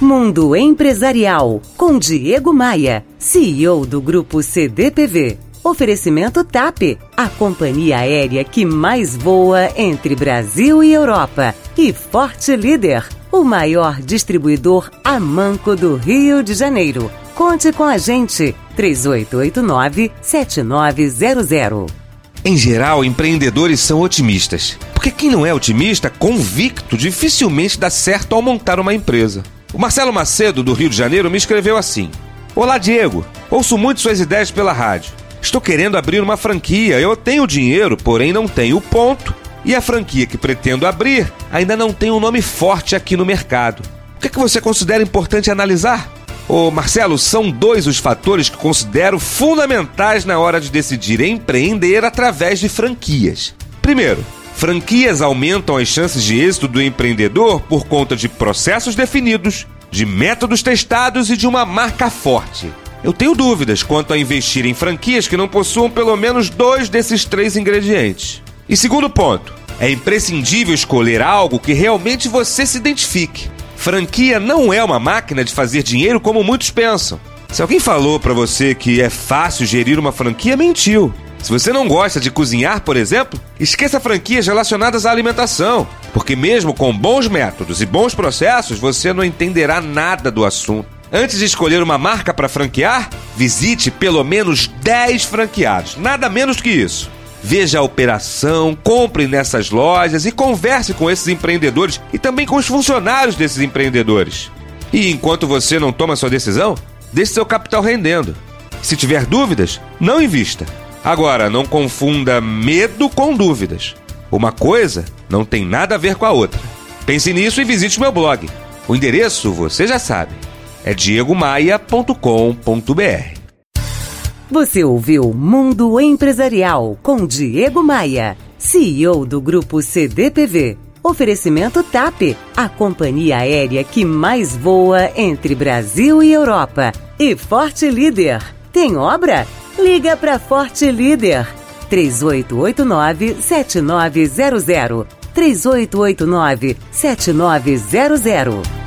Mundo Empresarial, com Diego Maia, CEO do Grupo CDPV. Oferecimento TAP, a companhia aérea que mais voa entre Brasil e Europa. E Forte Líder, o maior distribuidor a manco do Rio de Janeiro. Conte com a gente, 3889-7900. Em geral, empreendedores são otimistas. Porque quem não é otimista, convicto, dificilmente dá certo ao montar uma empresa. O Marcelo Macedo, do Rio de Janeiro, me escreveu assim: Olá, Diego. Ouço muito suas ideias pela rádio. Estou querendo abrir uma franquia. Eu tenho dinheiro, porém não tenho ponto. E a franquia que pretendo abrir ainda não tem um nome forte aqui no mercado. O que, é que você considera importante analisar? Ô Marcelo, são dois os fatores que considero fundamentais na hora de decidir empreender através de franquias. Primeiro, franquias aumentam as chances de êxito do empreendedor por conta de processos definidos, de métodos testados e de uma marca forte. Eu tenho dúvidas quanto a investir em franquias que não possuam pelo menos dois desses três ingredientes. E segundo ponto, é imprescindível escolher algo que realmente você se identifique. Franquia não é uma máquina de fazer dinheiro como muitos pensam. Se alguém falou para você que é fácil gerir uma franquia, mentiu. Se você não gosta de cozinhar, por exemplo, esqueça franquias relacionadas à alimentação, porque mesmo com bons métodos e bons processos, você não entenderá nada do assunto. Antes de escolher uma marca para franquear, visite pelo menos 10 franqueados, nada menos que isso. Veja a operação, compre nessas lojas e converse com esses empreendedores e também com os funcionários desses empreendedores. E enquanto você não toma sua decisão, deixe seu capital rendendo. Se tiver dúvidas, não invista. Agora, não confunda medo com dúvidas. Uma coisa não tem nada a ver com a outra. Pense nisso e visite meu blog. O endereço você já sabe. É diegomaia.com.br. Você ouviu Mundo Empresarial com Diego Maia, CEO do Grupo CDPV. Oferecimento TAP, a companhia aérea que mais voa entre Brasil e Europa. E Forte Líder. Tem obra? Liga para Forte Líder. 3889-7900. 3889-7900.